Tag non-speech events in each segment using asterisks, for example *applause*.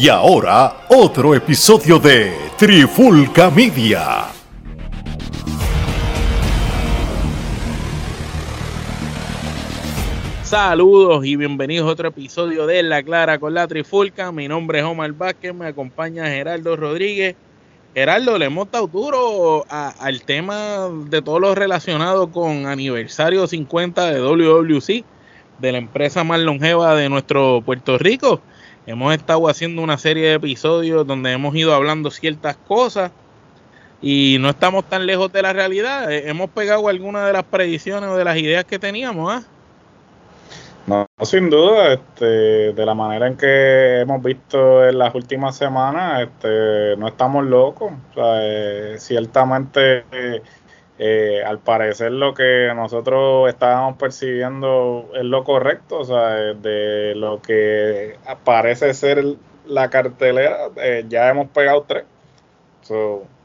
Y ahora, otro episodio de Trifulca Media. Saludos y bienvenidos a otro episodio de La Clara con la Trifulca. Mi nombre es Omar Vázquez, me acompaña Gerardo Rodríguez. Gerardo, le hemos dado duro al tema de todo lo relacionado con aniversario 50 de WWC, de la empresa más longeva de nuestro Puerto Rico. Hemos estado haciendo una serie de episodios donde hemos ido hablando ciertas cosas y no estamos tan lejos de la realidad. Eh, hemos pegado algunas de las predicciones o de las ideas que teníamos. ¿ah? No, sin duda, este, de la manera en que hemos visto en las últimas semanas, este, no estamos locos. O sea, eh, ciertamente, eh, al parecer lo que nosotros estábamos percibiendo es lo correcto, o sea, de lo que parece ser la cartelera, eh, ya hemos pegado tres.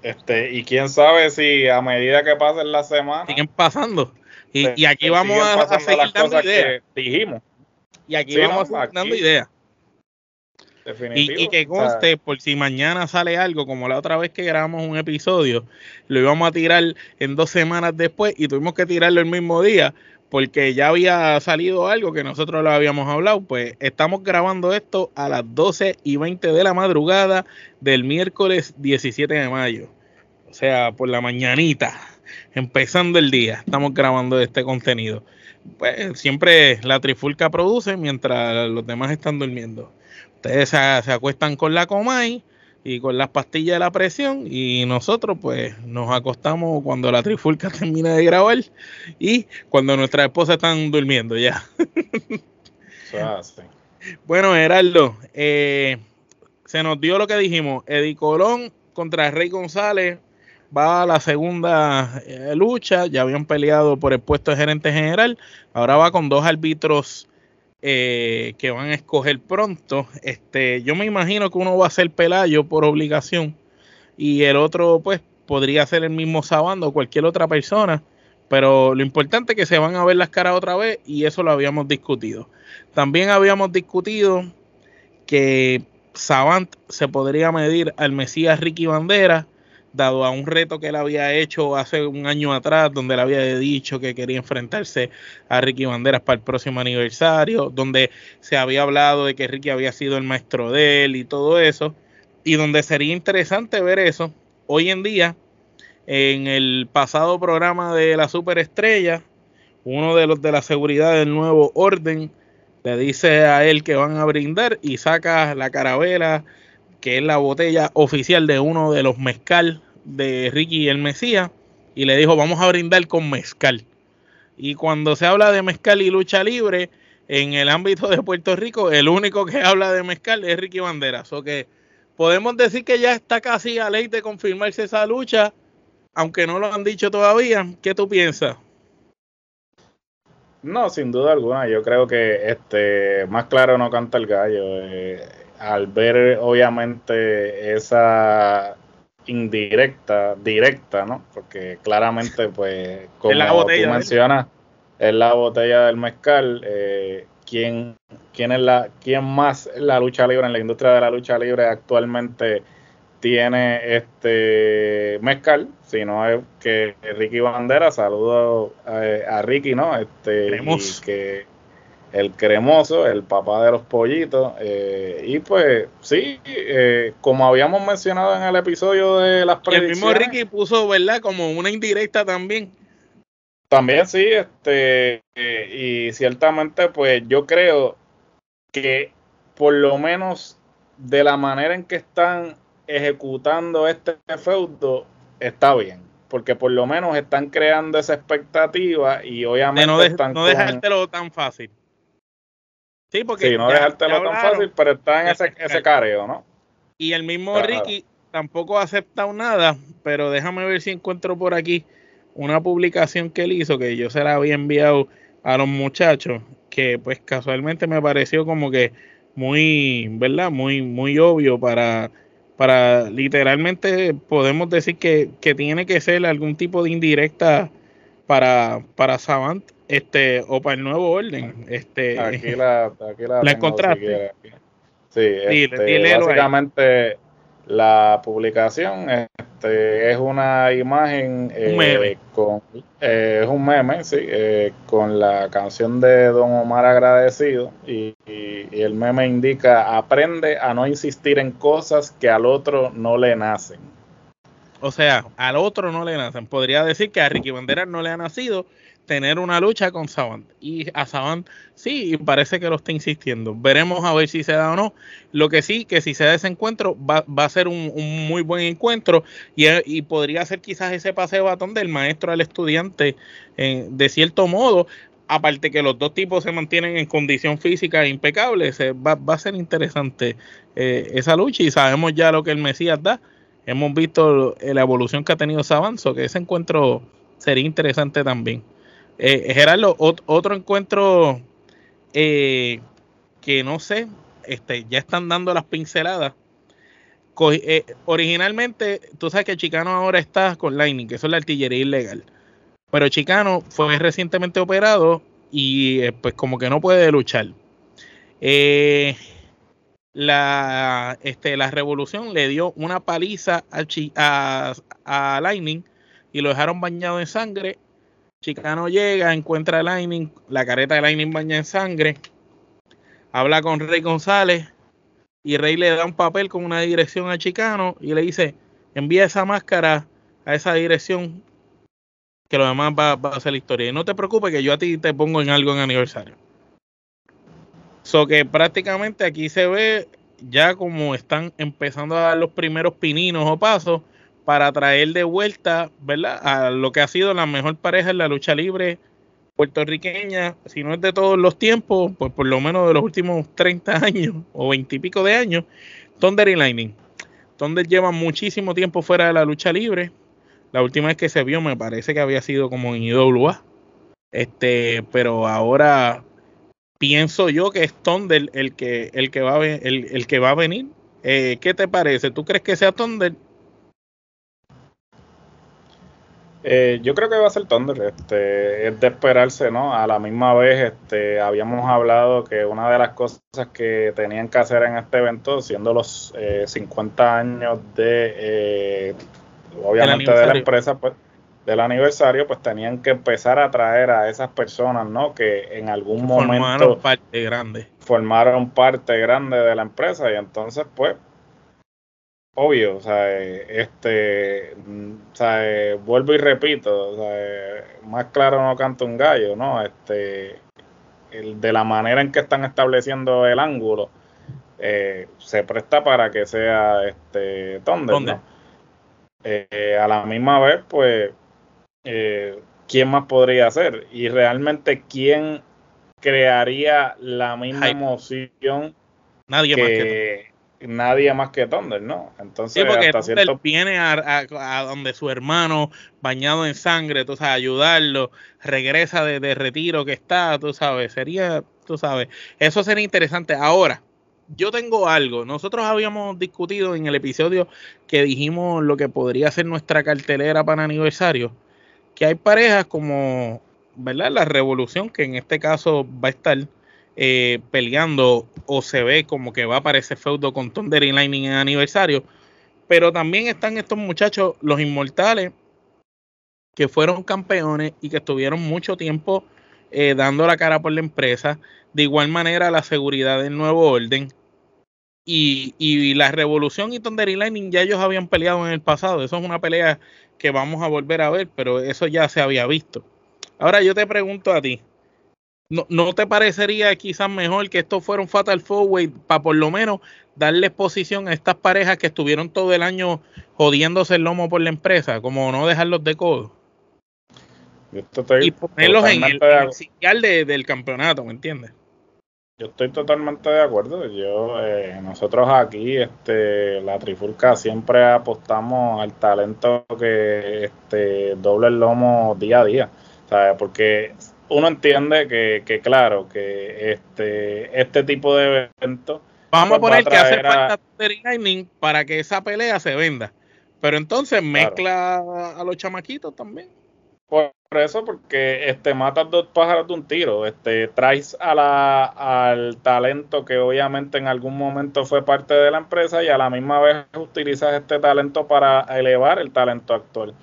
este, y quién sabe si a medida que pasen las semanas... Siguen pasando. Y, aquí vamos a, seguir dando ideas. dijimos. Y aquí vamos dando ideas. Y, y, que conste, por si mañana sale algo, como la otra vez que grabamos un episodio, lo íbamos a tirar en dos semanas después y tuvimos que tirarlo el mismo día, porque ya había salido algo que nosotros lo habíamos hablado. Pues estamos grabando esto a las 12 y 20 de la madrugada del miércoles 17 de mayo. O sea, por la mañanita empezando el día, estamos grabando este contenido. Pues siempre la trifulca produce mientras los demás están durmiendo. Ustedes se, acuestan con la Comay y con las pastillas de la presión y nosotros pues nos acostamos cuando la trifulca *laughs* termina de grabar y cuando nuestras esposas están durmiendo ya. bueno, Gerardo, eh, se nos dio lo que dijimos, Eddie Colón contra Rey González, va a la segunda eh, lucha, ya habían peleado por el puesto de gerente general, ahora va con dos árbitros eh, que van a escoger pronto. Este, yo me imagino que uno va a ser Pelayo por obligación y el otro pues podría ser el mismo Sabando o cualquier otra persona, pero lo importante es que se van a ver las caras otra vez y eso lo habíamos discutido. También habíamos discutido que Savant se podría medir al Mesías Ricky Bandera dado a un reto que él había hecho hace un año atrás, donde él había dicho que quería enfrentarse a Ricky Banderas para el próximo aniversario, donde se había hablado de que Ricky había sido el maestro de él y todo eso, y donde sería interesante ver eso hoy en día en el pasado programa de la superestrella, uno de los de la seguridad del nuevo orden le dice a él que van a brindar y saca la carabela que es la botella oficial de uno de los mezcal de Ricky el Mesías y le dijo vamos a brindar con mezcal. Y cuando se habla de mezcal y lucha libre en el ámbito de Puerto Rico, el único que *laughs* habla de mezcal es Ricky Banderas. O que podemos decir que ya está casi a ley de confirmarse esa lucha, aunque no lo han dicho todavía. ¿Qué tú piensas? No, sin duda alguna. Yo creo que este más claro no canta el gallo. Eh, al ver obviamente esa indirecta, directa, ¿no? Porque claramente, *laughs* pues, como tú mencionas, es la botella del mezcal. Eh, ¿quién, quién, es la, ¿Quién más en la lucha libre, en la industria de la lucha libre actualmente tiene este mezcal? Si no es que Ricky Bandera, saludo a, Ricky, ¿no? Este, y que el cremoso, el papá de los pollitos. Eh, y pues sí, eh, como habíamos mencionado en el episodio de las predicciones. el mismo Ricky puso, ¿verdad? Como una indirecta también. También sí, este, eh, y ciertamente pues yo creo que por lo menos de la manera en que están ejecutando este feudo está bien porque por lo menos están creando esa expectativa y obviamente no, están no dejártelo tan fácil Sí, porque. no dejártelo tan fácil, pero está en ese, ese careo, ¿no? Y el mismo Ricky tampoco ha aceptado nada, pero déjame ver si encuentro por aquí una publicación que él hizo que yo se la había enviado a los muchachos, que pues casualmente me pareció como que muy, ¿verdad? Muy, muy obvio para, para literalmente podemos decir que, que tiene que ser algún tipo de indirecta para, para Savant este o para el nuevo orden. Este, aquí *laughs* la, aquí la, encontraste. Sí, este, básicamente la publicación este, es una imagen eh, con eh, es un meme, sí, eh, con la canción de Don Omar agradecido y, el meme indica aprende a no insistir en cosas que al otro no le nacen. O sea, al otro no le nacen. Podría decir que a Ricky Banderas no le ha nacido tener una lucha con Savant. Y a Savant sí, parece que lo está insistiendo. Veremos a ver si se da o no. Lo que sí, que si se da ese encuentro, va, a ser un, muy buen encuentro y, podría ser quizás ese paseo batón del maestro al estudiante, de cierto modo. Aparte que los dos tipos se mantienen en condición física impecable, se, va, a ser interesante eh, esa lucha y sabemos ya lo que el Mesías da. Hemos visto la evolución que ha tenido Savant, que ese encuentro sería interesante también. Eh, Gerardo, otro encuentro eh, que no sé, este, ya están dando las pinceladas. Eh, originalmente, tú sabes que Chicano ahora está con Lightning, que eso es la artillería ilegal. Pero Chicano fue recientemente operado y eh, pues como que no puede luchar. la, este, la revolución le dio una paliza a, a Lightning y lo dejaron bañado en sangre Chicano llega, encuentra a Lightning, la careta de Lightning baña en sangre, habla con Rey González y Rey le da un papel con una dirección a Chicano y le dice, envía esa máscara a esa dirección que lo demás va, a ser la historia. Y no te preocupes que yo a ti te pongo en algo en aniversario. So que prácticamente aquí se ve ya como están empezando a dar los primeros pininos o pasos para traer de vuelta, ¿verdad? A lo que ha sido la mejor pareja en la lucha libre puertorriqueña, si no es de todos los tiempos, pues por lo menos de los últimos 30 años o 20 y pico de años, Thunder y Lightning. Thunder lleva muchísimo tiempo fuera de la lucha libre. La última vez que se vio me parece que había sido como en IWA. Este, pero ahora pienso yo que es Thunder el que, el que, va, a, el, el que va a venir. Eh, ¿Qué te parece? ¿Tú crees que sea Thunder Eh, yo creo que va a ser Thunder, este, es de esperarse, ¿no? A la misma vez, este, habíamos hablado que una de las cosas que tenían que hacer en este evento, siendo los 50 eh, años de, eh, obviamente, de la empresa, pues, del aniversario, pues tenían que empezar a traer a esas personas, ¿no? Que en algún momento formaron parte grande. Formaron parte grande de la empresa y entonces, pues, obvio, o sea, este, o sea, vuelvo y repito, o sea, más claro no canta un gallo, ¿no? Este, el, de la manera en que están estableciendo el ángulo, eh, se presta para que sea este Thunder, ¿no? Eh, a la misma vez, pues, eh, ¿quién más podría ser? Y realmente, ¿quién crearía la misma emoción Nadie más que nadie más que Thunder, ¿no? Entonces, sí, porque hasta cierto... viene a, donde su hermano, bañado en sangre, tú sabes, ayudarlo, regresa de, retiro que está, tú sabes, sería, tú sabes, eso sería interesante. Ahora, yo tengo algo, nosotros habíamos discutido en el episodio que dijimos lo que podría ser nuestra cartelera para aniversario, que hay parejas como, ¿verdad? La Revolución, que en este caso va a estar eh, peleando o se ve como que va a aparecer feudo con Thunder y Lightning en aniversario. Pero también están estos muchachos, los inmortales, que fueron campeones y que estuvieron mucho tiempo eh, dando la cara por la empresa. De igual manera, la seguridad del nuevo orden. Y, y, la revolución y Thunder y Lightning ya ellos habían peleado en el pasado. Eso es una pelea que vamos a volver a ver, pero eso ya se había visto. Ahora yo te pregunto a ti, ¿No, ¿No te parecería quizás mejor que esto fuera un Fatal Forward para por lo menos darle exposición a estas parejas que estuvieron todo el año jodiéndose el lomo por la empresa, como no dejarlos de codo? y ponerlos en el, de, del campeonato, ¿me entiendes? Yo estoy totalmente de acuerdo. Yo, eh, nosotros aquí, este, la Trifulca siempre apostamos al talento que este, doble el lomo día a día. ¿sabes? Porque uno entiende que, que, claro, que este, este tipo de eventos. Vamos a pues, poner que hace falta Lightning para que esa pelea se venda. Pero entonces mezcla a los chamaquitos también. Por eso, porque este matas dos pájaros de un tiro. Este traes a la, al talento que obviamente en algún momento fue parte de la empresa y a la misma vez utilizas este talento para elevar el talento actual.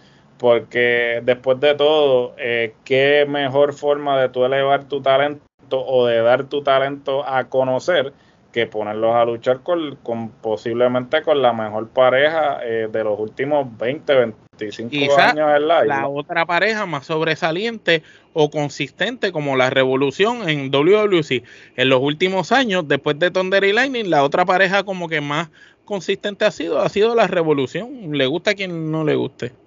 Porque después de todo, eh, qué mejor forma de tú elevar tu talento o de dar tu talento a conocer que ponerlos a luchar con, posiblemente con la mejor pareja eh, de los últimos 20, 25 años en la, la otra pareja más sobresaliente o consistente como la revolución en WWC en los últimos años después de Thunder y Lightning la otra pareja como que más consistente ha sido ha sido la revolución. Le gusta a quien no le guste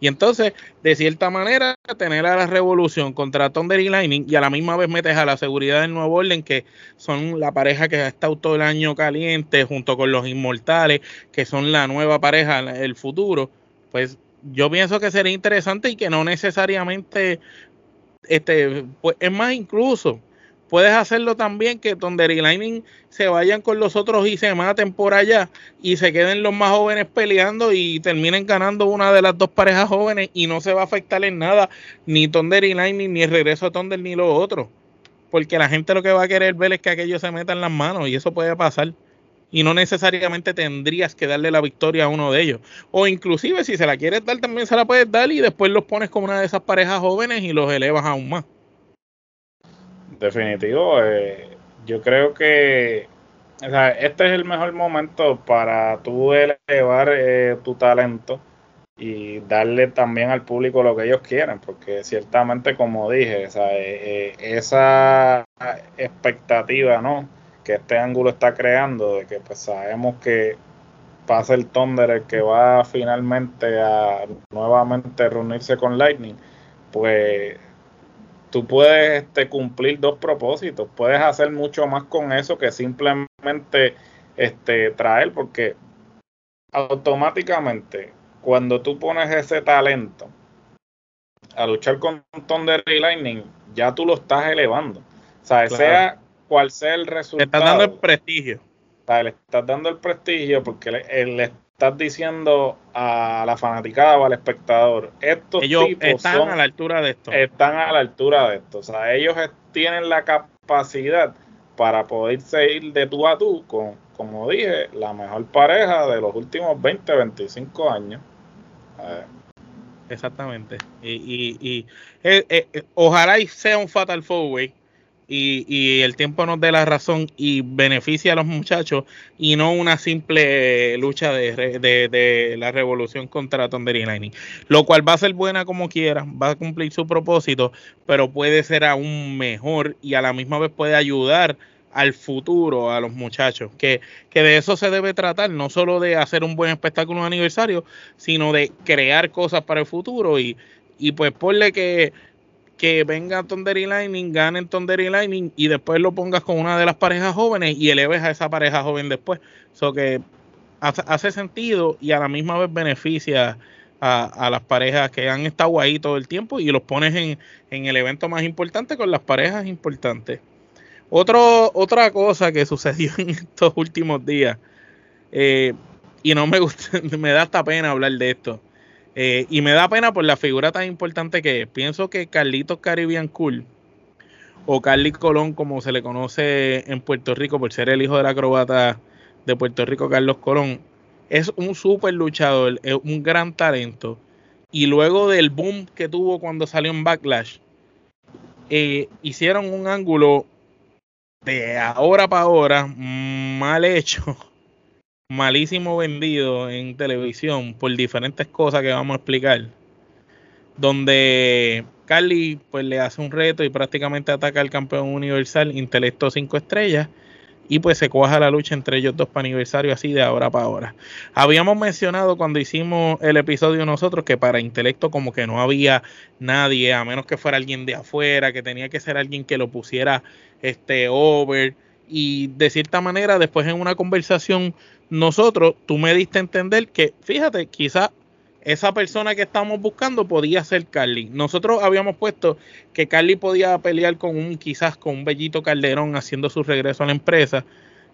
y entonces, de cierta manera, tener a la revolución contra Thunder y Lightning y a la misma vez metes a la seguridad del nuevo orden, que son la pareja que ha estado todo el año caliente, junto con los inmortales, que son la nueva pareja, el futuro, pues yo pienso que sería interesante y que no necesariamente, este, pues es más incluso Puedes hacerlo también que Thunder y Lightning se vayan con los otros y se maten por allá y se queden los más jóvenes peleando y terminen ganando una de las dos parejas jóvenes y no se va a afectar en nada ni Thunder y Lightning ni el regreso a Thunder ni lo otro. Porque la gente lo que va a querer ver es que aquello se meta en las manos y eso puede pasar. Y no necesariamente tendrías que darle la victoria a uno de ellos. O inclusive si se la quieres dar también se la puedes dar y después los pones como una de esas parejas jóvenes y los elevas aún más definitivo. Eh, yo creo que este es el mejor momento para tú elevar eh, tu talento y darle también al público lo que ellos quieren, porque ciertamente, como dije, eh, esa expectativa ¿no? que este ángulo está creando, de que pues sabemos que pasa el Thunder el que va finalmente a nuevamente reunirse con Lightning, pues tú puedes este, cumplir dos propósitos. Puedes hacer mucho más con eso que simplemente este, traer, porque automáticamente cuando tú pones ese talento a luchar con Thunder y Lightning, ya tú lo estás elevando. O sea, sea cual sea el resultado. Le estás dando el prestigio. le estás dando el prestigio porque el, estás diciendo a la fanaticada o al espectador, estos ellos están a la altura de esto. Están a la altura de esto. O sea, ellos tienen la capacidad para poder seguir de tú a tú con, como dije, la mejor pareja de los últimos 20, 25 años. Exactamente. Y, y, y eh, eh, ojalá y sea un Fatal Four Way y, el tiempo nos dé la razón y beneficia a los muchachos y no una simple lucha de, de, la revolución contra Thunder y Lightning. Lo cual va a ser buena como quiera, va a cumplir su propósito, pero puede ser aún mejor y a la misma vez puede ayudar al futuro a los muchachos, que, que de eso se debe tratar, no solo de hacer un buen espectáculo de aniversario, sino de crear cosas para el futuro y, y pues ponle que que venga Thunder y Lightning, ganen Thunder y Lightning y después lo pongas con una de las parejas jóvenes y eleves a esa pareja joven después. Eso que hace, sentido y a la misma vez beneficia a, las parejas que han estado ahí todo el tiempo y los pones en, el evento más importante con las parejas importantes. Otra cosa que *laughs* sucedió en estos últimos días, eh, y no me gusta, *laughs* me da hasta pena hablar de esto eh, y me da pena por la figura tan importante que es. Pienso que Carlitos Caribbean Cool, o Carly Colón, como se le conoce en Puerto Rico por ser el hijo del acrobata de Puerto Rico, Carlos Colón, es un súper luchador, es un gran talento. Y luego del boom que tuvo cuando salió en Backlash, eh, hicieron un ángulo de ahora para ahora mal hecho malísimo vendido en televisión por diferentes cosas que vamos a explicar. Donde Carly pues le hace un reto y prácticamente ataca al campeón universal intelecto 5 estrellas y pues se cuaja la lucha entre ellos dos para aniversario así de ahora para ahora. Habíamos mencionado cuando hicimos el episodio nosotros que para intelecto como que no había nadie, a menos que fuera alguien de afuera, que tenía que ser alguien que lo pusiera este over y de cierta manera después en una conversación nosotros, tú me diste a entender que, fíjate, quizá esa persona que estamos buscando podía ser Carly. Nosotros habíamos puesto que Carly podía pelear con un, quizás con un Bellito Calderón haciendo su regreso a la empresa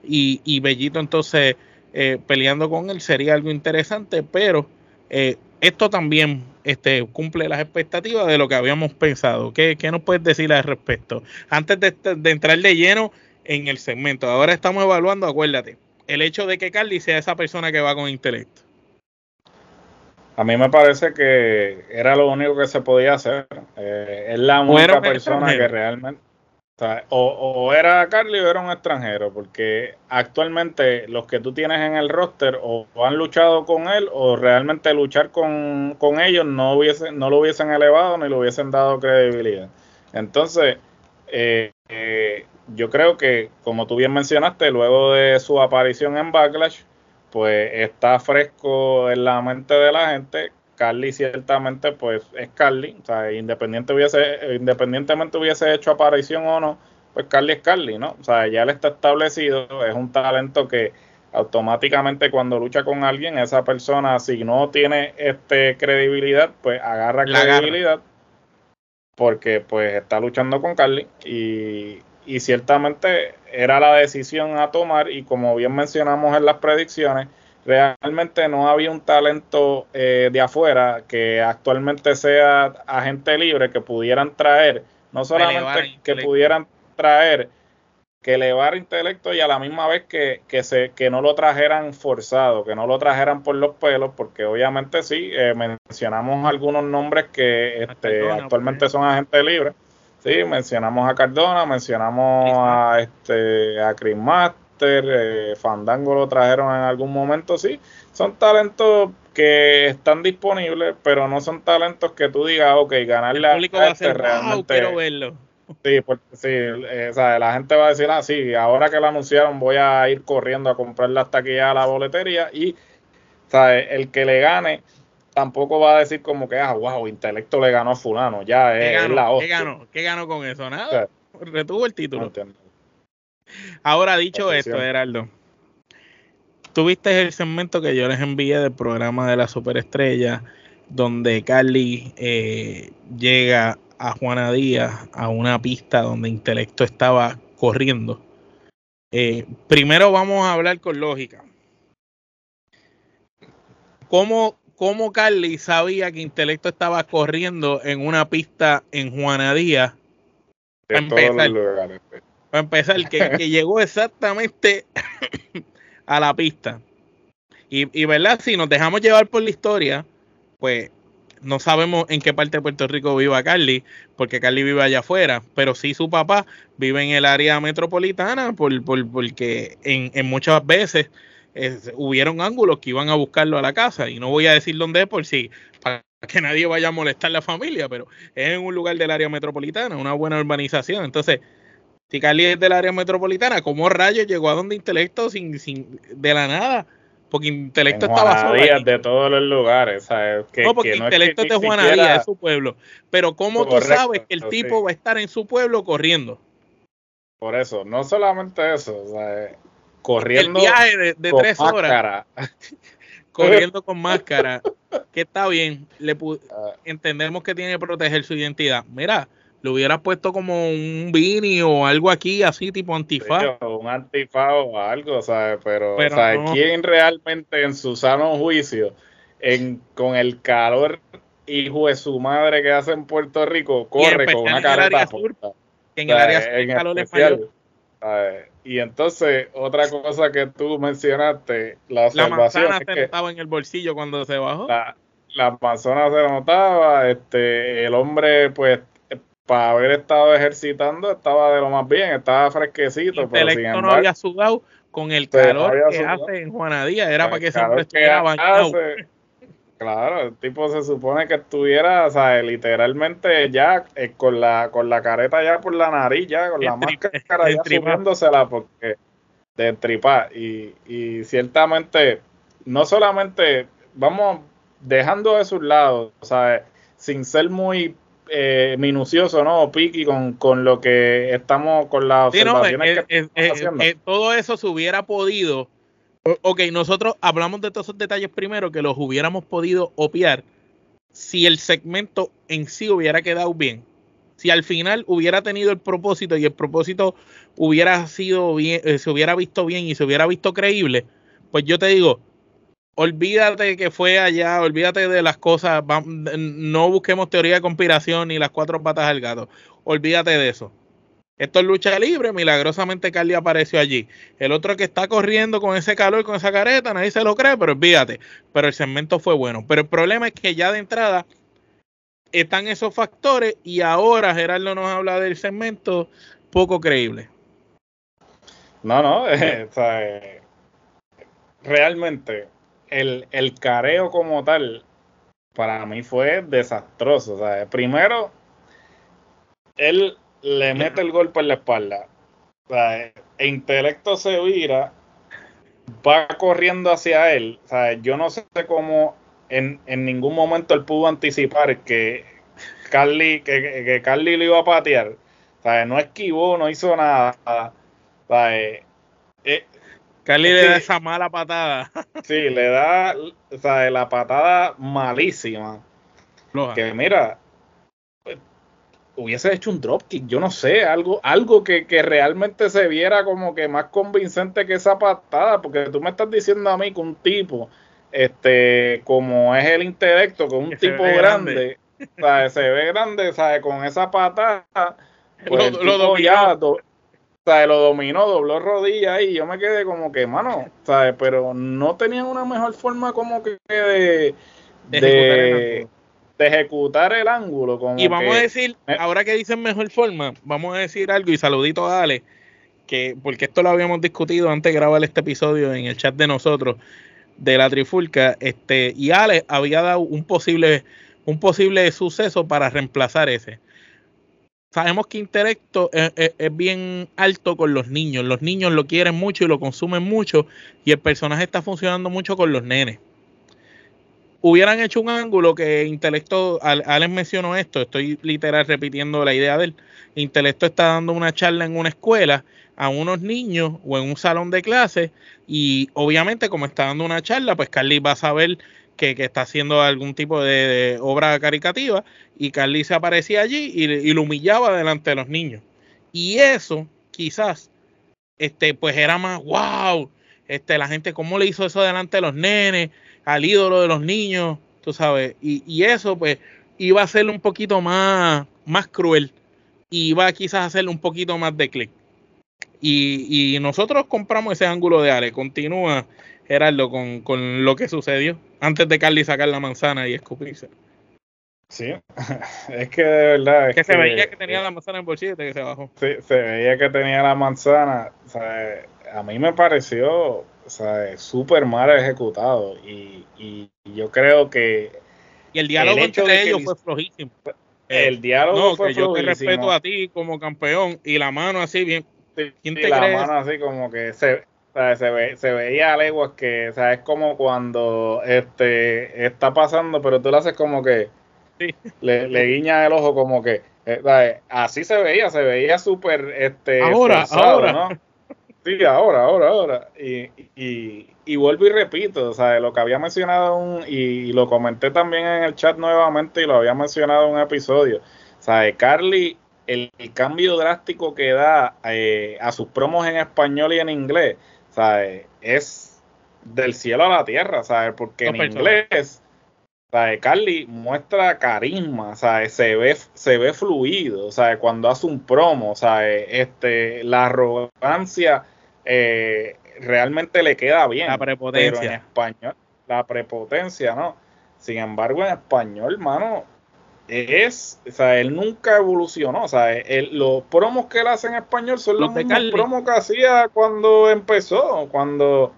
y, Bellito entonces eh, peleando con él sería algo interesante, pero eh, esto también este, cumple las expectativas de lo que habíamos pensado. ¿Qué, qué nos puedes decir al respecto? Antes de, entrar de lleno en el segmento, ahora estamos evaluando, acuérdate, el hecho de que Carly sea esa persona que va con intelecto. A mí me parece que era lo único que se podía hacer. Eh, es la única persona que realmente o, era Carly o era un extranjero, porque actualmente los que tú tienes en el roster o, han luchado con él o realmente luchar con, ellos no, hubiesen, no lo hubiesen elevado ni le hubiesen dado credibilidad. Entonces, eh, eh, yo creo que, como tú bien mencionaste, luego de su aparición en Backlash, pues está fresco en la mente de la gente. Carly ciertamente pues es Carly, o sea, independiente hubiese, independientemente hubiese hecho aparición o no, pues Carly es Carly, ¿no? O sea, ya él está establecido, es un talento que automáticamente cuando lucha con alguien, esa persona si no tiene este credibilidad, pues agarra. credibilidad porque pues está luchando con Carly y, y ciertamente era la decisión a tomar y como bien mencionamos en las predicciones, realmente no había un talento eh, de afuera que actualmente sea agente libre que pudieran traer, no solamente que pudieran traer, que elevar intelecto y a la misma vez que, que, se, que no lo trajeran forzado, que no lo trajeran por los pelos, porque obviamente sí, eh, mencionamos algunos nombres que este, actualmente son agentes libres. Sí, mencionamos a Cardona, mencionamos a este a Chris eh, Fandango lo trajeron en algún momento, sí. Son talentos que están disponibles, pero no son talentos que tú digas, ok, ganarle a, este realmente. quiero verlo. Sí, pues, sí eh, la gente va a decir, ah, sí, ahora que lo anunciaron voy a ir corriendo a comprar la taquilla a la boletería y el que le gane tampoco va a decir como que, ah, wow, intelecto le ganó a fulano, ya es, la ¿Qué ganó? ¿Qué ganó con eso? Nada, retuvo el título. Ahora dicho esto, Gerardo, tuviste el segmento que yo les envié del programa de la superestrella, donde Carly eh, llega a Juana Díaz a una pista donde Intelecto estaba corriendo. Eh, primero vamos a hablar con lógica. ¿Cómo, ¿Cómo Carly sabía que Intelecto estaba corriendo en una pista en Juana Díaz? De todos los lugares. Para empezar, que, que *laughs* llegó exactamente a la pista. Y, y, verdad, si nos dejamos llevar por la historia, pues no sabemos en qué parte de Puerto Rico viva Carly, porque Carly vive allá afuera, pero sí su papá vive en el área metropolitana, por, por, porque en, en, muchas veces hubieron ángulos que iban a buscarlo a la casa, y no voy a decir dónde es por si para que nadie vaya a molestar a la familia, pero es en un lugar del área metropolitana, una buena urbanización. Entonces, si Cali es del área metropolitana, ¿cómo rayos llegó a donde Intelecto sin, sin de la nada? Porque Intelecto estaba solo. de todos los lugares. Que, no, porque Intelecto es, de Juanadía, es su pueblo. Pero ¿cómo tú sabes que el tipo va a estar en su pueblo corriendo? Por eso, no solamente eso, sea, corriendo. El viaje de, de tres horas. *laughs* corriendo con máscara, que está bien, le ah. entendemos que tiene que proteger su identidad. Mira, le hubieras puesto como un Vini o algo aquí, así tipo antifaz. un antifaz o algo, ¿sabes? Pero, Pero ¿quién realmente en su sano juicio, en, con el calor hijo de su madre que hace en Puerto Rico, corre con una careta En el área sur, el calor especial, Y entonces, otra cosa que tú mencionaste, la. La manzana se notaba en el bolsillo cuando se bajó. La, la manzana se notaba, este, el hombre, pues, para haber estado ejercitando estaba de lo más bien, estaba fresquecito. Pero sin no había sudado con el calor que hace en Juanadía, era para que siempre estuviera bañado. Claro, el tipo se supone que estuviera, o sea, literalmente ya eh, con la con la careta ya por la nariz, ya con la máscara ya subiéndosela porque de tripar. Y, y ciertamente, no solamente, vamos dejando de un lado, o sea, sin ser muy eh, minucioso, ¿no? Piqui con, con lo que estamos, con las observaciones que estamos haciendo. todo eso se hubiera podido. Ok, nosotros hablamos de todos esos detalles primero que los hubiéramos podido opiar si el segmento en sí hubiera quedado bien. Si al final hubiera tenido el propósito y el propósito hubiera sido bien, eh, se hubiera visto bien y se hubiera visto creíble, pues yo te digo, olvídate que fue allá, olvídate de las cosas, no busquemos teoría de conspiración ni las cuatro patas del gato, olvídate de eso. Esto es lucha libre, milagrosamente Carly apareció allí. El otro que está corriendo con ese calor, con esa careta, nadie se lo cree, pero olvídate. Pero el segmento fue bueno. Pero el problema es que ya de entrada están esos factores y ahora Gerardo nos habla del segmento poco creíble. No, no, *laughs* eh, realmente el, el careo como tal para mí fue desastroso. O sea, primero, él le mete el golpe en la espalda. O sea, e intelecto se vira, va corriendo hacia él. O sea, yo no sé cómo en, en ningún momento él pudo anticipar que Carly, que, que Carly lo iba a patear. O sea, no esquivó, no hizo nada. O sea, eh, eh, Carly le da esa mala patada. *laughs* Sí, le da o sea, la patada malísima. Que mira, hubiese hecho un dropkick, yo no sé, algo, algo que, realmente se viera como que más convincente que esa patada, porque tú me estás diciendo a mí que un tipo, este, como es el intelecto, que un tipo grande, se ve grande, ¿sabes? Con esa patada, *laughs* pues lo, dominó. lo dominó, dobló rodilla y yo me quedé como que, mano, ¿sabes? Pero no tenían una mejor forma como que de, de de ejecutar el ángulo. Como y vamos a decir, ahora que dicen mejor forma, vamos a decir algo y saludito a Ale, que porque esto lo habíamos discutido antes de grabar este episodio en el chat de nosotros de la trifulca, este, y Ale había dado un posible, un posible suceso para reemplazar ese. Sabemos que intelecto es, es, bien alto con los niños. Los niños lo quieren mucho y lo consumen mucho. Y el personaje está funcionando mucho con los nenes hubieran hecho un ángulo que Intelecto, Alex mencionó esto, estoy literal repitiendo la idea de él, Intelecto está dando una charla en una escuela a unos niños o en un salón de clase y obviamente como está dando una charla, pues Carly va a saber que, está haciendo algún tipo de, obra caricativa y Carly se aparecía allí y, y, lo humillaba delante de los niños. Y eso quizás, este, pues era más, wow, este, la gente, ¿cómo le hizo eso delante de los nenes? Al ídolo de los niños, tú sabes, y, eso pues iba a ser un poquito más, más cruel y iba quizás a hacerle un poquito más de clic. Y, nosotros compramos ese ángulo de Ale. Continúa, Gerardo, con, con lo que sucedió antes de Carly sacar la manzana y escupirse. Sí, *laughs* es que de verdad. Es que, se veía que tenía la manzana en el bolsillo que se bajó. Sí, se veía que tenía la manzana. O sea, a mí me pareció o sea, súper mal ejecutado. Y, y, yo creo que. Y el diálogo entre ellos fue flojísimo. El diálogo fue que Yo te respeto a ti como campeón y la mano así bien. ¿Quién te la mano así como que se, se, ve, se veía a leguas que, o sea, es como cuando este está pasando, pero tú lo haces como que le, le guiñas el ojo como que, eh, así se veía, se veía súper este, ahora, ahora. ¿no? Sí, ahora, ahora, ahora. Y, y, y, vuelvo y repito, o sea, lo que había mencionado un, y lo comenté también en el chat nuevamente y lo había mencionado en un episodio. O sea, Carly, el, cambio drástico que da eh, a sus promos en español y en inglés, o sea, es del cielo a la tierra, ¿sabes? Porque en inglés, sea, Carly muestra carisma, sea, Se ve, se ve fluido, sea, Cuando hace un promo, sea, Este, la arrogancia eh, realmente le queda bien. La prepotencia. Pero en español, la prepotencia, ¿no? Sin embargo, en español, mano, es, o sea, él nunca evolucionó, o sea, los promos que él hace en español son los, los mismos promos que hacía cuando empezó, cuando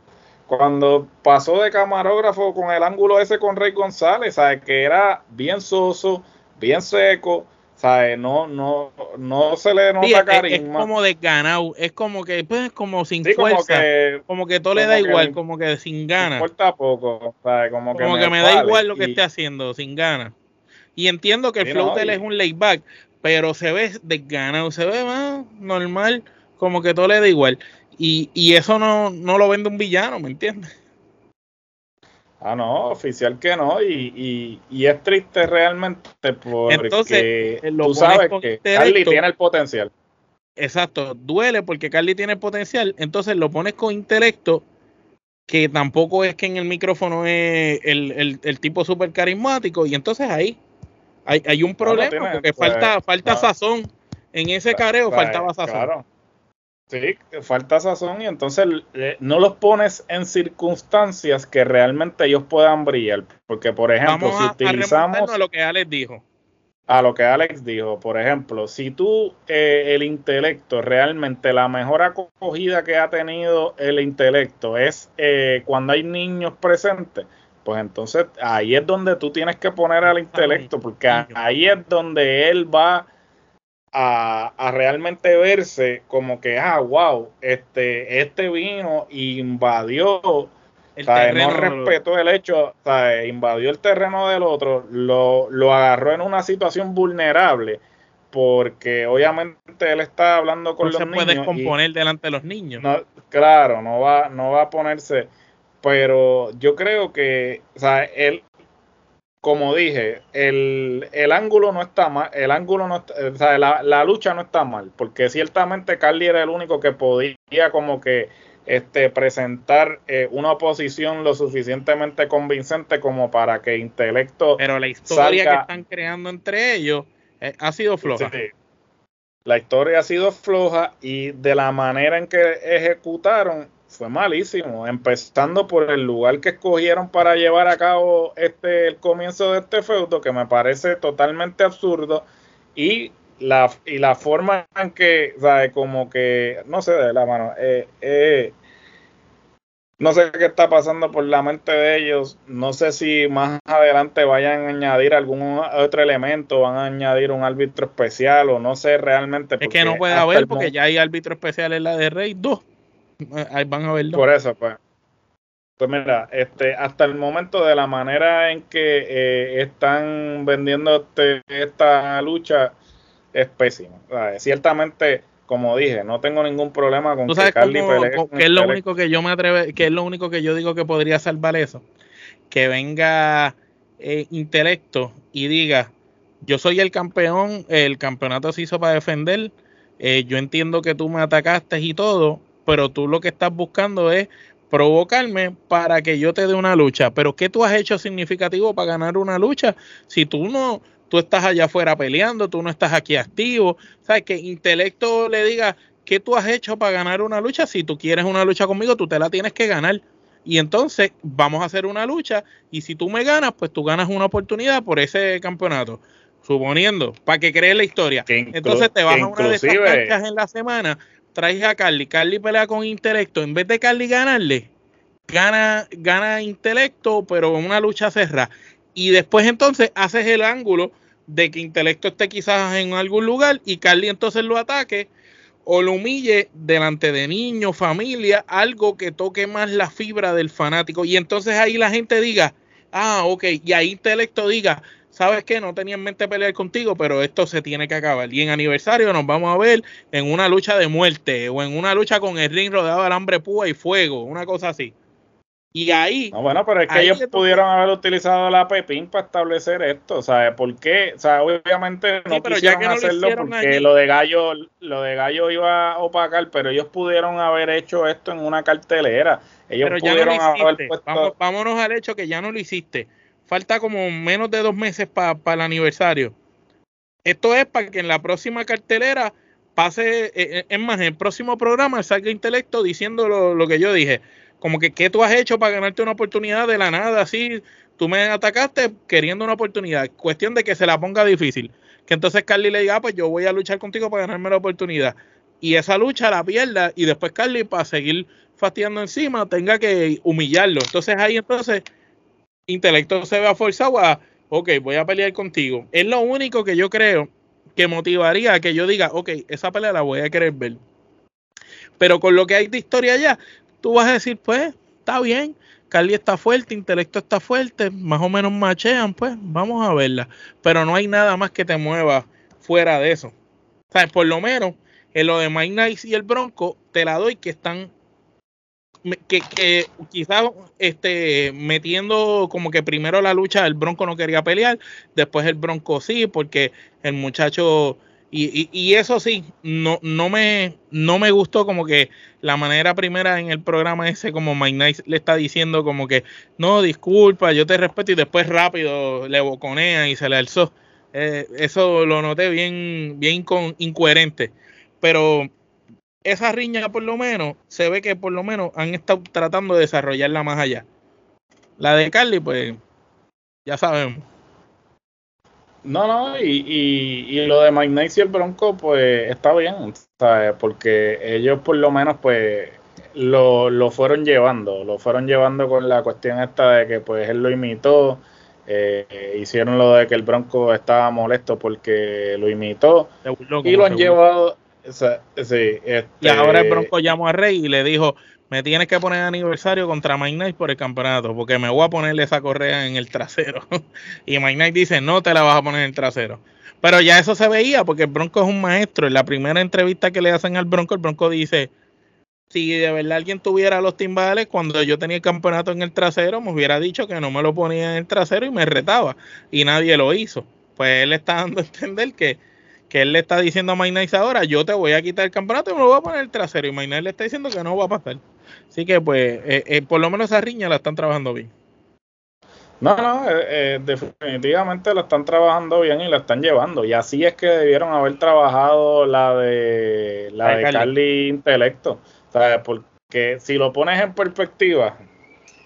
cuando pasó de camarógrafo con el ángulo ese con Rey González, ¿sabes? Que era bien soso, bien seco, ¿sabes? No, no, no se le nota carisma. Es, como desganado, es como que, pues, como sin fuerza, como que, todo le da igual, como que sin ganas. Importa poco, ¿sabes? Como que, me, da igual lo que esté haciendo, sin ganas. Y entiendo que el flow es un layback, pero se ve desganado, se ve más normal, como que todo le da igual. Y, y eso no, no lo vende un villano, ¿me entiendes? Ah, no, oficial que no, y, y, es triste realmente porque Entonces, tú sabes que Carly tiene el potencial. Exacto, duele porque Carly tiene el potencial, entonces lo pones con intelecto que tampoco es que en el micrófono es el, el, tipo súper carismático, y entonces ahí hay, hay un problema, porque pues, falta, falta sazón. En ese careo faltaba sazón. Claro. Sí, falta sazón y entonces no los pones en circunstancias que realmente ellos puedan brillar. Porque, por ejemplo, si utilizamos. A, lo que Alex dijo. A lo que Alex dijo, por ejemplo, si tú, eh, el intelecto, realmente la mejor acogida que ha tenido el intelecto es eh, cuando hay niños presentes, pues entonces ahí es donde tú tienes que poner al intelecto, porque ahí es donde él va a, realmente verse como que, ah, wow, este, este vino invadió, el no respetó el hecho, invadió el terreno del otro, lo, lo agarró en una situación vulnerable porque obviamente él está hablando con los niños. No se puede componer delante de los niños. claro, no va, no va a ponerse. Pero yo creo que, o sea, él, como dije, el, ángulo no está mal, el ángulo no o sea, la, lucha no está mal, porque ciertamente Carly era el único que podía como que este presentar eh, una oposición lo suficientemente convincente como para que intelecto pero la historia que están creando entre ellos eh, ha sido floja. la historia ha sido floja y de la manera en que ejecutaron fue malísimo, empezando por el lugar que escogieron para llevar a cabo este el comienzo de este feudo, que me parece totalmente absurdo, y la, y la forma en que, ¿sabes? Como que, no sé, de la mano, eh, eh, no sé qué está pasando por la mente de ellos, no sé si más adelante vayan a añadir algún otro elemento, van a añadir un árbitro especial o no sé realmente. Es que no puede haber porque ya hay árbitro especial en la de Rey 2. Ahí van a verlo. Por eso, pues. Pues mira, este, hasta el momento de la manera en que eh, están vendiendo este, esta lucha es pésima. ciertamente, como dije, no tengo ningún problema con que Carly es lo único que yo me atreve, que es lo único que yo digo que podría salvar eso? Que venga eh, intelecto y diga, yo soy el campeón, el campeonato se hizo para defender, eh, yo entiendo que tú me atacaste y todo, pero tú lo que estás buscando es provocarme para que yo te dé una lucha. Pero ¿qué tú has hecho significativo para ganar una lucha si tú no, tú estás allá afuera peleando, tú no estás aquí activo? ¿Sabes? Que intelecto le diga, ¿qué tú has hecho para ganar una lucha? Si tú quieres una lucha conmigo, tú te la tienes que ganar. Y entonces vamos a hacer una lucha y si tú me ganas, pues tú ganas una oportunidad por ese campeonato. Suponiendo, para que crees la historia. entonces te vas a una de esas canchas en la semana traes a Carly, Carly pelea con intelecto, en vez de Carly ganarle, gana, gana intelecto, pero en una lucha cerrada. Y después entonces haces el ángulo de que intelecto esté quizás en algún lugar y Carly entonces lo ataque o lo humille delante de niños, familia, algo que toque más la fibra del fanático. Y entonces ahí la gente diga, ah, ok, y ahí intelecto diga, sabes que no tenía en mente pelear contigo, pero esto se tiene que acabar. Y en aniversario nos vamos a ver en una lucha de muerte o en una lucha con el ring rodeado de alambre púa y fuego, una cosa así. Y ahí. No, bueno, pero es que ellos pudieron haber utilizado la Pepín para establecer esto. O sea, ¿por qué? O sea, obviamente no quisieron hacerlo porque lo de Gallo lo de Gallo iba a opacar, pero ellos pudieron haber hecho esto en una cartelera. Ellos pudieron haber puesto. vámonos al hecho que ya no lo hiciste falta como menos de dos meses para el aniversario. Esto es para que en la próxima cartelera pase, eh, eh, es más, en el próximo programa salga Intelecto diciendo lo, que yo dije. Como que, ¿qué tú has hecho para ganarte una oportunidad de la nada? Así, tú me atacaste queriendo una oportunidad. Cuestión de que se la ponga difícil. Que entonces Carly le diga, ah, pues yo voy a luchar contigo para ganarme la oportunidad. Y esa lucha la pierda y después Carly para seguir fastidiando encima tenga que humillarlo. Entonces ahí entonces intelecto se vea forzado a, ok, voy a pelear contigo. Es lo único que yo creo que motivaría a que yo diga, ok, esa pelea la voy a querer ver. Pero con lo que hay de historia allá, tú vas a decir, pues, está bien, Carly está fuerte, intelecto está fuerte, más o menos machean, pues, vamos a verla. Pero no hay nada más que te mueva fuera de eso. O por lo menos en lo de Mike Nice y el Bronco, te la doy que están que, que quizás este, metiendo como que primero la lucha el Bronco no quería pelear, después el Bronco sí, porque el muchacho Y, y, eso sí, no, no, me, no me gustó como que la manera primera en el programa ese, como Mike Knight le está diciendo como que, no, disculpa, yo te respeto y después rápido le boconea y se le alzó. Eh, eso lo noté bien, bien incoherente. Pero esa riña por lo menos, se ve que por lo menos han estado tratando de desarrollarla más allá. La de Carly, pues, ya sabemos. No, no, y, y, lo de Mike y el Bronco, pues está bien, ¿sabes? Porque ellos por lo menos, pues, lo, lo fueron llevando, lo fueron llevando con la cuestión esta de que, pues, él lo imitó, eh, hicieron lo de que el Bronco estaba molesto porque lo imitó, y lo han llevado, sí, este, y ahora el Bronco llamó a Rey y le dijo, me tienes que poner aniversario contra Mike Knight por el campeonato, porque me voy a ponerle esa correa en el trasero. *laughs* y Mike Knight dice, no te la vas a poner en el trasero. Pero ya eso se veía, porque el Bronco es un maestro. En la primera entrevista que le hacen al Bronco, el Bronco dice, si de verdad alguien tuviera los timbales, cuando yo tenía el campeonato en el trasero, me hubiera dicho que no me lo ponía en el trasero y me retaba. Y nadie lo hizo. Pues él está dando a entender que que él le está diciendo a Mike ahora, yo te voy a quitar el campeonato y me lo voy a poner el trasero. Y Mike le está diciendo que no va a pasar. Así que pues, eh, eh, por lo menos esa riña la están trabajando bien. No, no, eh, definitivamente la están trabajando bien y la están llevando. Y así es que debieron haber trabajado la de la, de Carly. Intelecto. Porque si lo pones en perspectiva,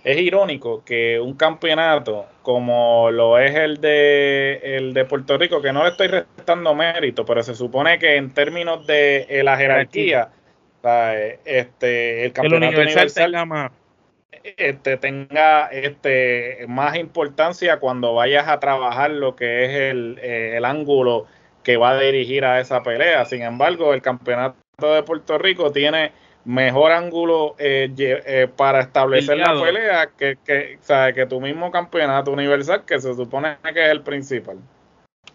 es irónico que un campeonato como lo es el de el de Puerto Rico, que no le estoy restando mérito, pero se supone que en términos de eh, la jerarquía, este el campeonato universal, tenga más. Este, tenga este más importancia cuando vayas a trabajar lo que es el, eh, el ángulo que va a dirigir a esa pelea. Sin embargo, el campeonato de Puerto Rico tiene mejor ángulo eh, eh, para establecer la pelea que, que, que tu mismo campeonato universal, que se supone que es el principal.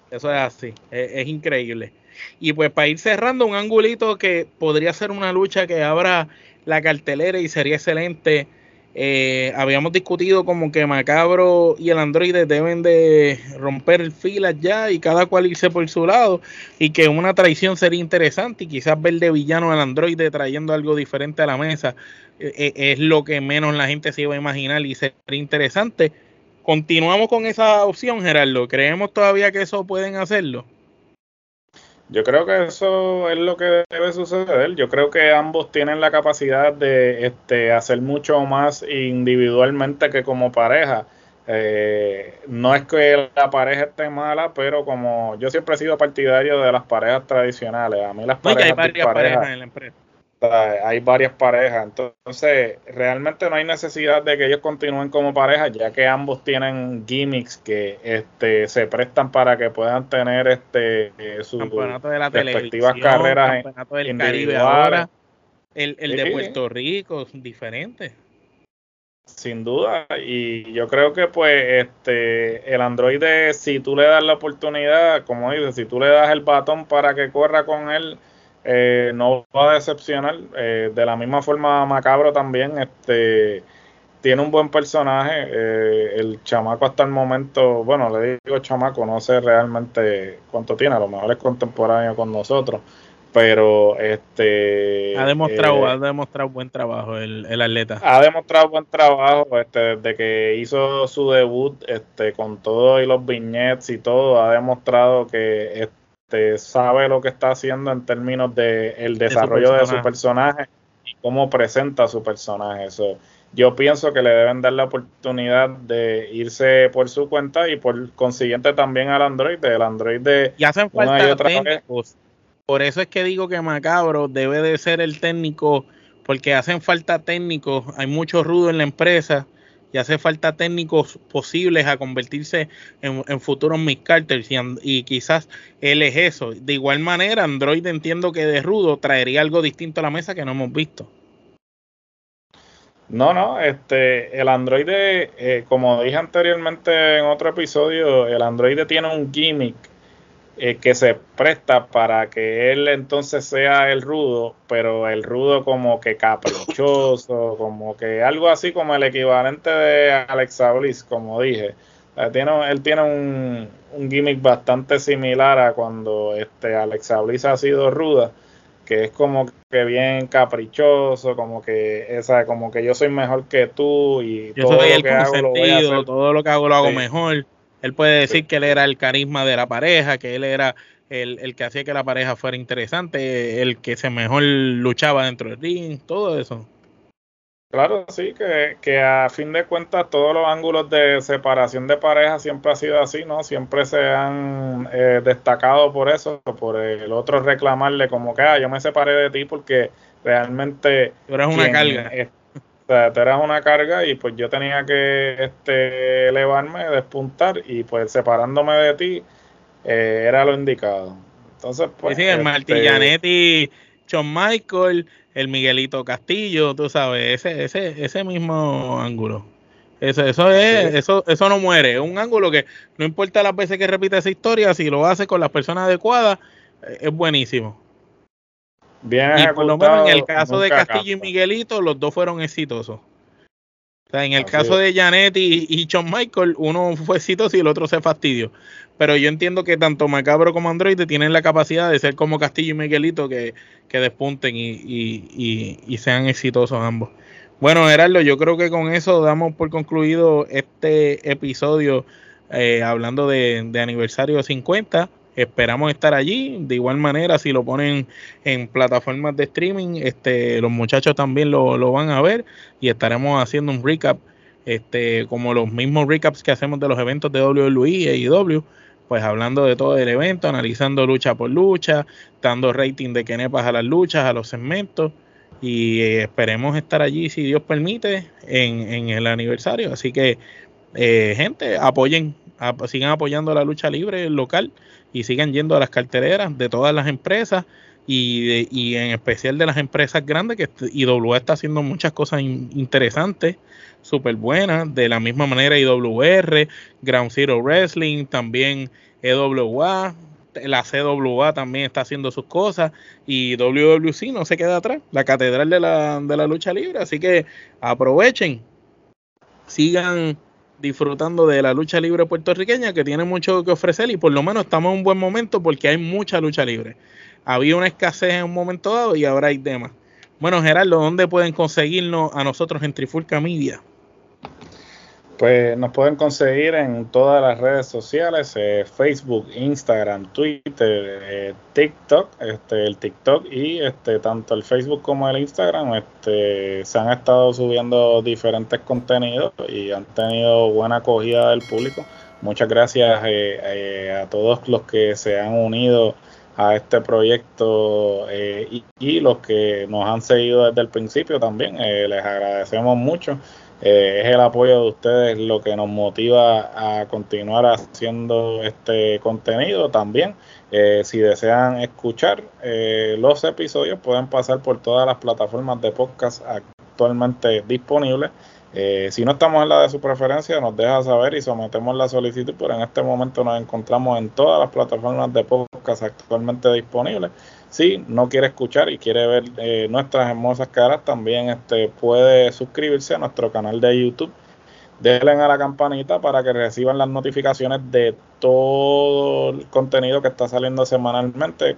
Eso es así, es, increíble. Y pues para ir cerrando, un angulito que podría ser una lucha que abra la cartelera y sería excelente eh, habíamos discutido como que Macabro y el androide deben de romper filas ya y cada cual irse por su lado y que una traición sería interesante y quizás ver de villano al androide trayendo algo diferente a la mesa eh, eh, es lo que menos la gente se iba a imaginar y sería interesante. Continuamos con esa opción, Gerardo. ¿Creemos todavía que eso pueden hacerlo? Yo creo que eso es lo que debe suceder. Yo creo que ambos tienen la capacidad de este, hacer mucho más individualmente que como pareja. Eh, no es que la pareja esté mala, pero como yo siempre he sido partidario de las parejas tradicionales. A mí las parejas, hay varias parejas en la empresa hay varias parejas, entonces realmente no hay necesidad de que ellos continúen como pareja, ya que ambos tienen gimmicks que este, se prestan para que puedan tener este sus respectivas carreras el campeonato del Caribe ahora, el, el de Puerto Rico, diferente. Sin duda, y yo creo que pues este el androide, si tú le das la oportunidad, como dices, si tú le das el batón para que corra con él, eh, no va a decepcionar. Eh, de la misma forma, Macabro también este, tiene un buen personaje. Eh, el chamaco hasta el momento, bueno, le digo chamaco, no sé realmente cuánto tiene, a lo mejor es contemporáneo con nosotros. Pero este ha demostrado, ha demostrado buen trabajo el, el, atleta. Ha demostrado buen trabajo este, desde que hizo su debut, este, con todo y los viñetes y todo, ha demostrado que este, sabe lo que está haciendo en términos de el desarrollo de su personaje, y cómo presenta su personaje. Yo pienso que le deben dar la oportunidad de irse por su cuenta y por consiguiente también al Android, el Android de y hacen falta técnicos. Por eso es que digo que Macabro debe de ser el técnico, porque hacen falta técnicos, hay mucho rudo en la empresa y hace falta técnicos posibles a convertirse en, futuros Mick Carter y, quizás él es eso. De igual manera, Android entiendo que de rudo traería algo distinto a la mesa que no hemos visto. No, no, este, el Android, eh, como dije anteriormente en otro episodio, el Android tiene un gimmick eh, que se presta para que él entonces sea el rudo, pero el rudo como que caprichoso, como que algo así como el equivalente de Alexa Bliss, como dije. tiene, él tiene un, un, gimmick bastante similar a cuando este Alexa Bliss ha sido ruda, que es como que bien caprichoso, como que esa, como que yo soy mejor que tú y todo lo que hago lo voy a hacer. todo lo que hago lo hago mejor. Él puede decir que él era el carisma de la pareja, que él era el, el, que hacía que la pareja fuera interesante, el que se mejor luchaba dentro del ring, todo eso. Claro, sí, que, que, a fin de cuentas todos los ángulos de separación de pareja siempre ha sido así, ¿no? Siempre se han eh, destacado por eso, por el otro reclamarle como que, ah, yo me separé de ti porque realmente... Tú eras una carga. Sea, tú eras una carga y pues yo tenía que este, elevarme, despuntar y pues separándome de ti eh, era lo indicado. Entonces, pues... Sí, el este, Shawn Michael el Miguelito Castillo, tú sabes, ese, ese, ese mismo ángulo. Eso, eso es, eso, eso no muere. Es un ángulo que no importa las veces que repite esa historia, si lo hace con las personas adecuadas, eh, es buenísimo. Bien y por lo menos en el caso de Castillo y Miguelito, los dos fueron exitosos. O sea, en el caso de Janet y, y John Michael, uno fue exitoso y el otro se fastidió. Pero yo entiendo que tanto Macabro como Android tienen la capacidad de ser como Castillo y Miguelito que, despunten y, sean exitosos ambos. Bueno, Gerardo, yo creo que con eso damos por concluido este episodio eh, hablando de, de aniversario 50 esperamos estar allí. De igual manera, si lo ponen en plataformas de streaming, este, los muchachos también lo, van a ver y estaremos haciendo un recap, este, como los mismos recaps que hacemos de los eventos de WWE y AEW, pues hablando de todo el evento, analizando lucha por lucha, dando rating de Kenepas a las luchas, a los segmentos. Y eh, esperemos estar allí, si Dios permite, en, el aniversario. Así que, eh, gente, apoyen, sigan apoyando la lucha libre local y sigan yendo a las cartereras de todas las empresas y, y en especial de las empresas grandes que IWA está haciendo muchas cosas interesantes, súper buenas, de la misma manera IWR, Ground Zero Wrestling, también EWA, la CWA también está haciendo sus cosas y WWC no se queda atrás, la catedral de la, de la lucha libre, así que aprovechen, sigan disfrutando de la lucha libre puertorriqueña que tiene mucho que ofrecer y por lo menos estamos en un buen momento porque hay mucha lucha libre. Había una escasez en un momento dado y ahora hay demás. Bueno, Gerardo, ¿dónde pueden conseguirnos a nosotros en Trifulca Media? Pues nos pueden conseguir en todas las redes sociales, eh, Facebook, Instagram, Twitter, eh, TikTok, este, el TikTok y este, tanto el Facebook como el Instagram este, se han estado subiendo diferentes contenidos y han tenido buena acogida del público. Muchas gracias eh, a todos los que se han unido a este proyecto y, y, los que nos han seguido desde el principio también. les agradecemos mucho. Eh, es el apoyo de ustedes lo que nos motiva a continuar haciendo este contenido también. Eh, si desean escuchar eh, los episodios, pueden pasar por todas las plataformas de podcast actualmente disponibles. Si no estamos en la de su preferencia, nos deja saber y sometemos la solicitud, pero en este momento nos encontramos en todas las plataformas de podcast actualmente disponibles si no quiere escuchar y quiere ver eh, nuestras hermosas caras, también este, puede suscribirse a nuestro canal de YouTube. Denle a la campanita para que reciban las notificaciones de todo el contenido que está saliendo semanalmente.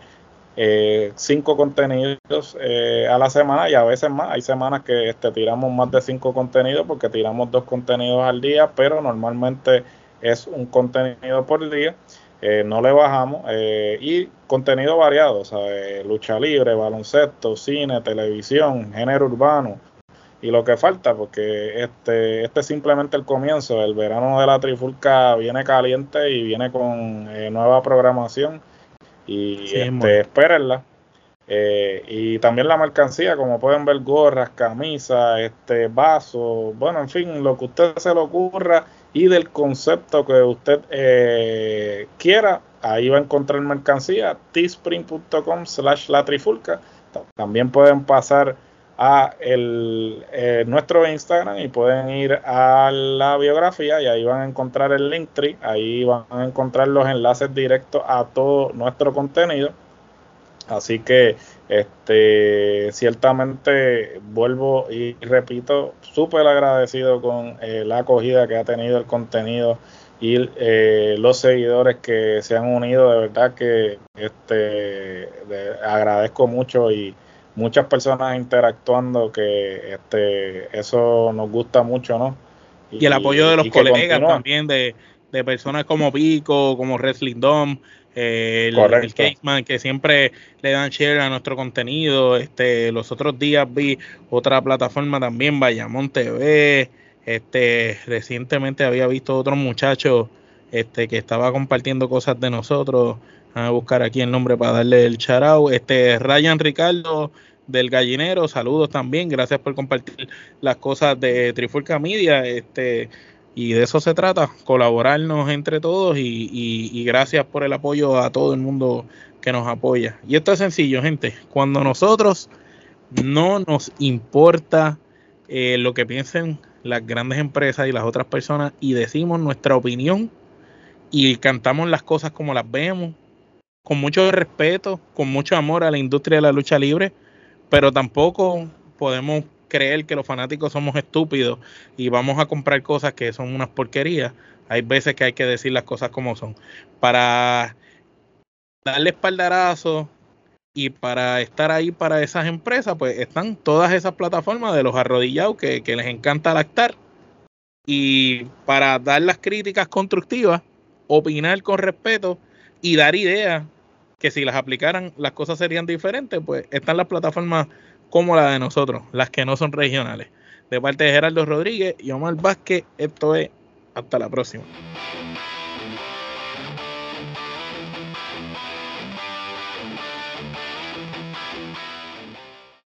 Eh, cinco contenidos eh, a la semana y a veces más. Hay semanas que este, tiramos más de cinco contenidos porque tiramos dos contenidos al día, pero normalmente es un contenido por día. Eh, no le bajamos eh, y contenido variado, lucha libre, baloncesto, cine, televisión, género urbano y lo que falta, porque este, este es simplemente el comienzo, el verano de la trifulca viene caliente y viene con eh, nueva programación y este, espérenla. y también la mercancía, como pueden ver, gorras, camisas, este, vasos, bueno, en fin, lo que usted se le ocurra y del concepto que usted eh, quiera. Ahí va a encontrar mercancía, teespring.com slash la trifulca. También pueden pasar a el, eh, nuestro Instagram y pueden ir a la biografía y ahí van a encontrar el link tree, ahí van a encontrar los enlaces directos a todo nuestro contenido. Así que este ciertamente vuelvo y repito, súper agradecido con eh, la acogida que ha tenido el contenido y eh, los seguidores que se han unido, de verdad que este agradezco mucho y muchas personas interactuando que este eso nos gusta mucho, ¿no? Y, el apoyo de los colegas también de, de, personas como Pico, como Wrestling Dom, eh, el, el Caseman, que siempre le dan share a nuestro contenido. Este, los otros días vi otra plataforma también, Bayamón TV. Este, recientemente había visto otro muchacho este, que estaba compartiendo cosas de nosotros. A buscar aquí el nombre para darle el charao. Este, Ryan Ricardo del Gallinero, saludos también. Gracias por compartir las cosas de Trifulca Media. Este, y de eso se trata, colaborarnos entre todos y, y, gracias por el apoyo a todo el mundo que nos apoya. Y esto es sencillo, gente. Cuando nosotros no nos importa eh, lo que piensen las grandes empresas y las otras personas y decimos nuestra opinión y cantamos las cosas como las vemos, con mucho respeto, con mucho amor a la industria de la lucha libre, pero tampoco podemos creer que los fanáticos somos estúpidos y vamos a comprar cosas que son unas porquerías. Hay veces que hay que decir las cosas como son. Para darle espaldarazo y para estar ahí para esas empresas, pues están todas esas plataformas de los arrodillados que, que les encanta lactar. Y para dar las críticas constructivas, opinar con respeto y dar ideas que si las aplicaran las cosas serían diferentes, pues están las plataformas como la de nosotros, las que no son regionales. De parte de Gerardo Rodríguez y Omar Vázquez, esto es hasta la próxima.